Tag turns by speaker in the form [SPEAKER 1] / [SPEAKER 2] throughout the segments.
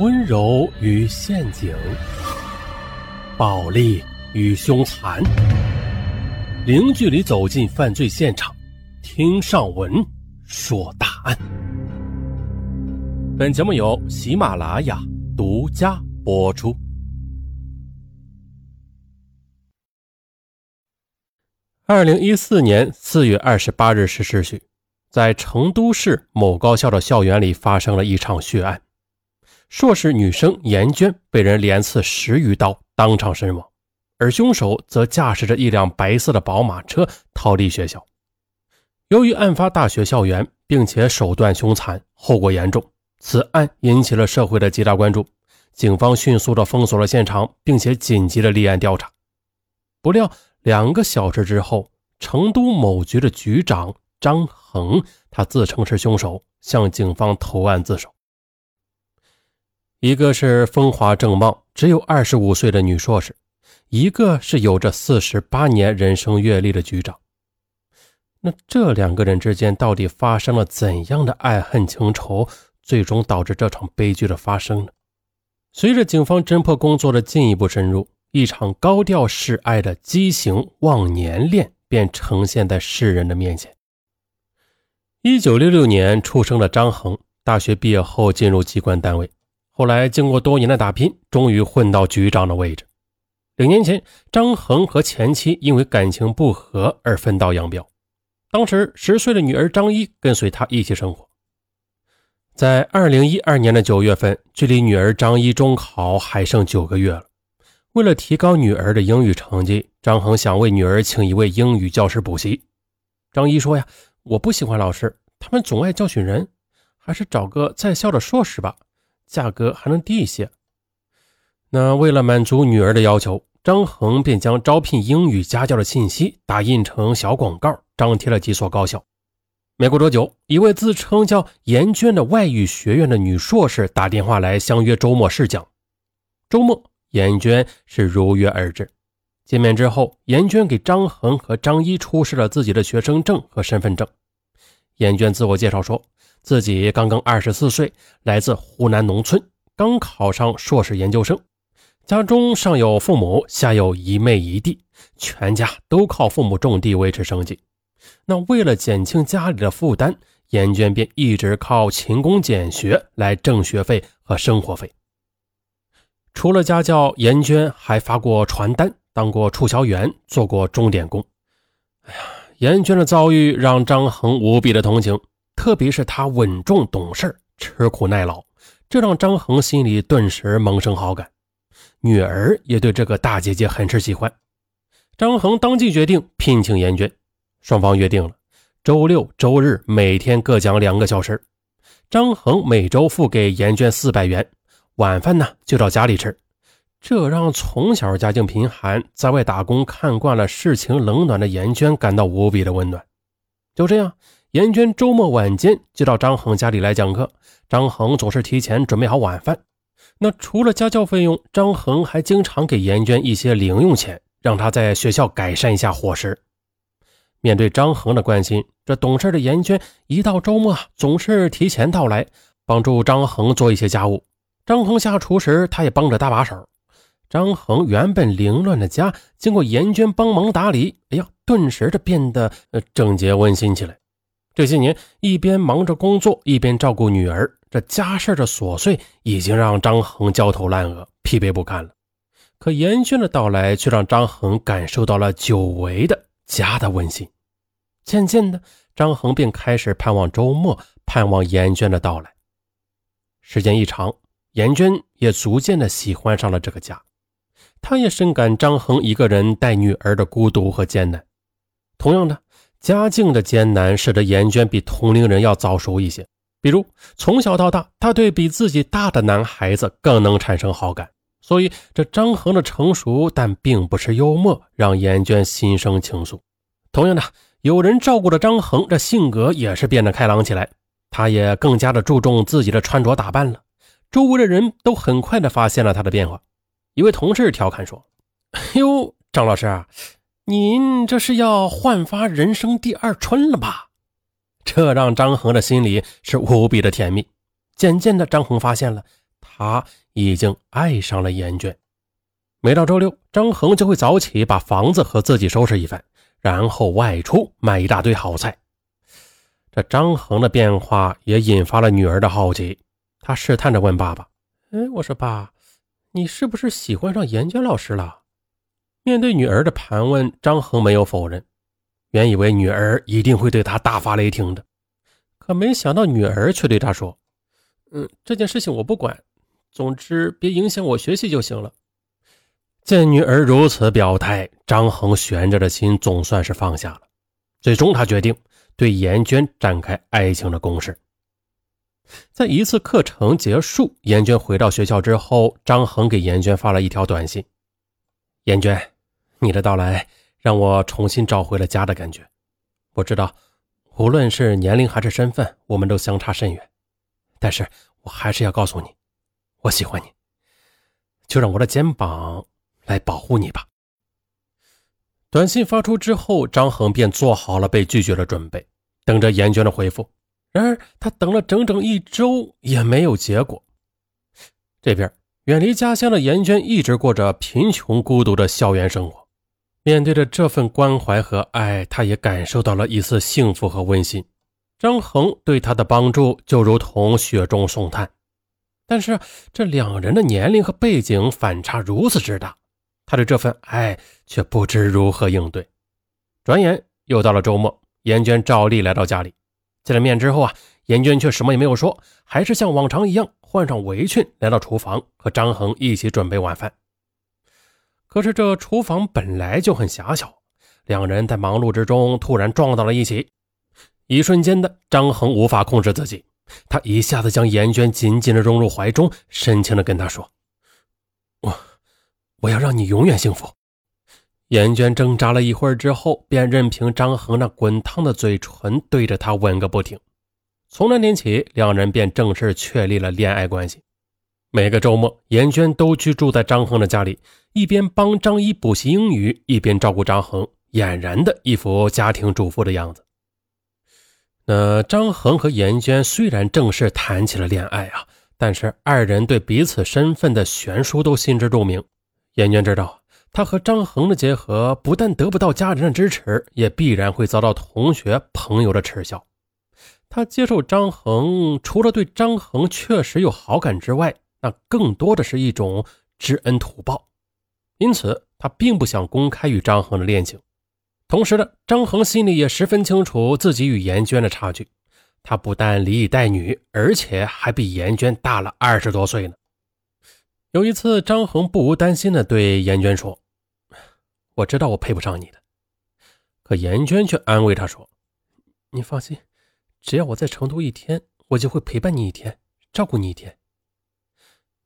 [SPEAKER 1] 温柔与陷阱，暴力与凶残，零距离走进犯罪现场，听上文说大案。本节目由喜马拉雅独家播出。二零一四年四月二十八日十时许，在成都市某高校的校园里发生了一场血案，硕士女生严娟被人连刺十余刀，当场身亡，而凶手则驾驶着一辆白色的宝马车逃离学校。由于案发大学校园，并且手段凶残，后果严重，此案引起了社会的极大关注。警方迅速的封锁了现场，并且紧急的立案调查。不料。两个小时之后，成都某局的局长张恒，他自称是凶手，向警方投案自首。一个是风华正茂、只有二十五岁的女硕士，一个是有着四十八年人生阅历的局长。那这两个人之间到底发生了怎样的爱恨情仇，最终导致这场悲剧的发生呢？随着警方侦破工作的进一步深入。一场高调示爱的畸形忘年恋便呈现在世人的面前。一九六六年出生的张恒，大学毕业后进入机关单位，后来经过多年的打拼，终于混到局长的位置。两年前，张恒和前妻因为感情不和而分道扬镳。当时十岁的女儿张一跟随他一起生活。在二零一二年的九月份，距离女儿张一中考还剩九个月了。为了提高女儿的英语成绩，张恒想为女儿请一位英语教师补习。张一说：“呀，我不喜欢老师，他们总爱教训人，还是找个在校的硕士吧，价格还能低一些。”那为了满足女儿的要求，张恒便将招聘英语家教的信息打印成小广告，张贴了几所高校。没过多久，一位自称叫严娟的外语学院的女硕士打电话来相约周末试讲。周末。严娟是如约而至。见面之后，严娟给张恒和张一出示了自己的学生证和身份证。严娟自我介绍说，自己刚刚二十四岁，来自湖南农村，刚考上硕士研究生，家中上有父母，下有一妹一弟，全家都靠父母种地维持生计。那为了减轻家里的负担，严娟便一直靠勤工俭学来挣学费和生活费。除了家教，严娟还发过传单，当过促销员，做过钟点工。哎呀，严娟的遭遇让张恒无比的同情，特别是她稳重懂事、吃苦耐劳，这让张恒心里顿时萌生好感。女儿也对这个大姐姐很是喜欢。张恒当即决定聘请严娟，双方约定了周六、周日每天各讲两个小时，张恒每周付给严娟四百元。晚饭呢，就到家里吃，这让从小家境贫寒，在外打工看惯了世情冷暖的严娟感到无比的温暖。就这样，严娟周末晚间就到张恒家里来讲课，张恒总是提前准备好晚饭。那除了家教费用，张恒还经常给严娟一些零用钱，让她在学校改善一下伙食。面对张恒的关心，这懂事的严娟一到周末总是提前到来，帮助张恒做一些家务。张恒下厨时，他也帮着搭把手。张恒原本凌乱的家，经过严娟帮忙打理，哎呀，顿时的变得呃整洁温馨起来。这些年，一边忙着工作，一边照顾女儿，这家事的琐碎已经让张恒焦头烂额、疲惫不堪了。可严娟的到来，却让张恒感受到了久违的家的温馨。渐渐的，张恒便开始盼望周末，盼望严娟的到来。时间一长。严娟也逐渐的喜欢上了这个家，她也深感张恒一个人带女儿的孤独和艰难。同样的，家境的艰难使得严娟比同龄人要早熟一些。比如，从小到大，她对比自己大的男孩子更能产生好感。所以，这张恒的成熟但并不是幽默，让严娟心生情愫。同样的，有人照顾的张恒，这性格也是变得开朗起来。他也更加的注重自己的穿着打扮了。周围的人都很快的发现了他的变化。一位同事调侃说：“哎呦，张老师，您这是要焕发人生第二春了吧？”这让张恒的心里是无比的甜蜜。渐渐的，张恒发现了他已经爱上了严娟。每到周六，张恒就会早起把房子和自己收拾一番，然后外出买一大堆好菜。这张恒的变化也引发了女儿的好奇，他试探着问爸爸：“哎，我说爸，你是不是喜欢上严娟老师了？”面对女儿的盘问，张恒没有否认。原以为女儿一定会对他大发雷霆的，可没想到女儿却对他说：“嗯，这件事情我不管，总之别影响我学习就行了。”见女儿如此表态，张恒悬着的心总算是放下了。最终，他决定对严娟展开爱情的攻势。在一次课程结束，严娟回到学校之后，张恒给严娟发了一条短信：“严娟。”你的到来让我重新找回了家的感觉。我知道，无论是年龄还是身份，我们都相差甚远。但是我还是要告诉你，我喜欢你。就让我的肩膀来保护你吧。短信发出之后，张恒便做好了被拒绝的准备，等着严娟的回复。然而，他等了整整一周也没有结果。这边，远离家乡的严娟一直过着贫穷孤独的校园生活。面对着这份关怀和爱，他也感受到了一丝幸福和温馨。张恒对他的帮助就如同雪中送炭，但是这两人的年龄和背景反差如此之大，他对这份爱却不知如何应对。转眼又到了周末，严娟照例来到家里，见了面之后啊，严娟却什么也没有说，还是像往常一样换上围裙来到厨房和张恒一起准备晚饭。可是这厨房本来就很狭小，两人在忙碌之中突然撞到了一起，一瞬间的张恒无法控制自己，他一下子将严娟紧紧的拥入怀中，深情的跟她说：“我，我要让你永远幸福。”严娟挣扎了一会儿之后，便任凭张恒那滚烫的嘴唇对着她吻个不停。从那天起，两人便正式确立了恋爱关系。每个周末，严娟都居住在张恒的家里，一边帮张一补习英语，一边照顾张恒，俨然的一副家庭主妇的样子。那张恒和严娟虽然正式谈起了恋爱啊，但是二人对彼此身份的悬殊都心知肚明。严娟知道，她和张恒的结合不但得不到家人的支持，也必然会遭到同学朋友的耻笑。她接受张恒，除了对张恒确实有好感之外，那更多的是一种知恩图报，因此他并不想公开与张恒的恋情。同时呢，张恒心里也十分清楚自己与严娟的差距，他不但离异带女，而且还比严娟大了二十多岁呢。有一次，张恒不无担心的对严娟说：“我知道我配不上你的。”可严娟却安慰他说：“你放心，只要我在成都一天，我就会陪伴你一天，照顾你一天。”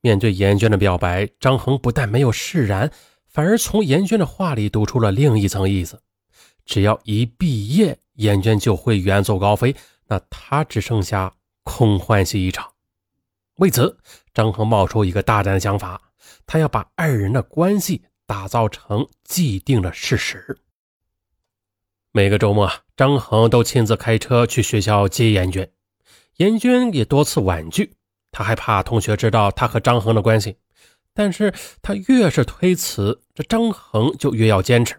[SPEAKER 1] 面对严娟的表白，张恒不但没有释然，反而从严娟的话里读出了另一层意思：只要一毕业，严娟就会远走高飞，那他只剩下空欢喜一场。为此，张恒冒出一个大胆的想法，他要把二人的关系打造成既定的事实。每个周末，张恒都亲自开车去学校接严娟，严娟也多次婉拒。他害怕同学知道他和张恒的关系，但是他越是推辞，这张恒就越要坚持。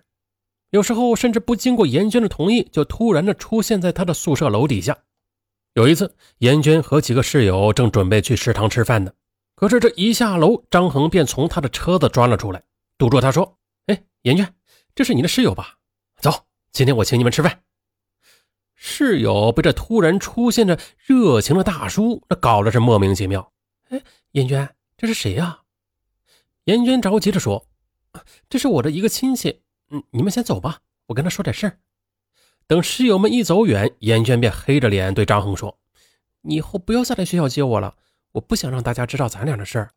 [SPEAKER 1] 有时候甚至不经过严娟的同意，就突然的出现在他的宿舍楼底下。有一次，严娟和几个室友正准备去食堂吃饭呢，可是这一下楼，张恒便从他的车子钻了出来，堵住他说：“哎，严娟，这是你的室友吧？走，今天我请你们吃饭。”室友被这突然出现的热情的大叔，那搞得是莫名其妙。哎，严娟，这是谁呀？严娟着急着说：“这是我的一个亲戚。嗯，你们先走吧，我跟他说点事儿。”等室友们一走远，严娟便黑着脸对张恒说：“你以后不要再来学校接我了，我不想让大家知道咱俩的事儿。”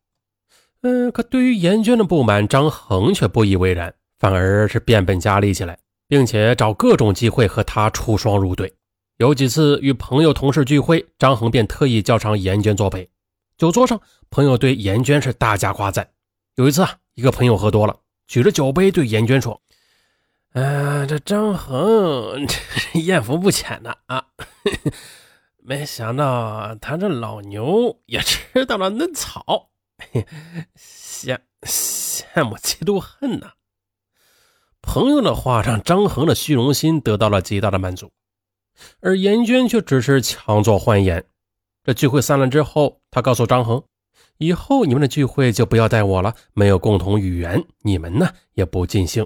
[SPEAKER 1] 嗯，可对于严娟的不满，张恒却不以为然，反而是变本加厉起来。并且找各种机会和他出双入对，有几次与朋友同事聚会，张恒便特意叫上严娟作陪。酒桌上，朋友对严娟是大加夸赞。有一次啊，一个朋友喝多了，举着酒杯对严娟说：“嗯，这张恒艳福不浅呐啊，没想到他这老牛也吃到了嫩草 羡羡慕嫉妒恨呐！朋友的话让张恒的虚荣心得到了极大的满足，而严娟却只是强作欢颜。这聚会散了之后，他告诉张恒：“以后你们的聚会就不要带我了，没有共同语言，你们呢也不尽兴。”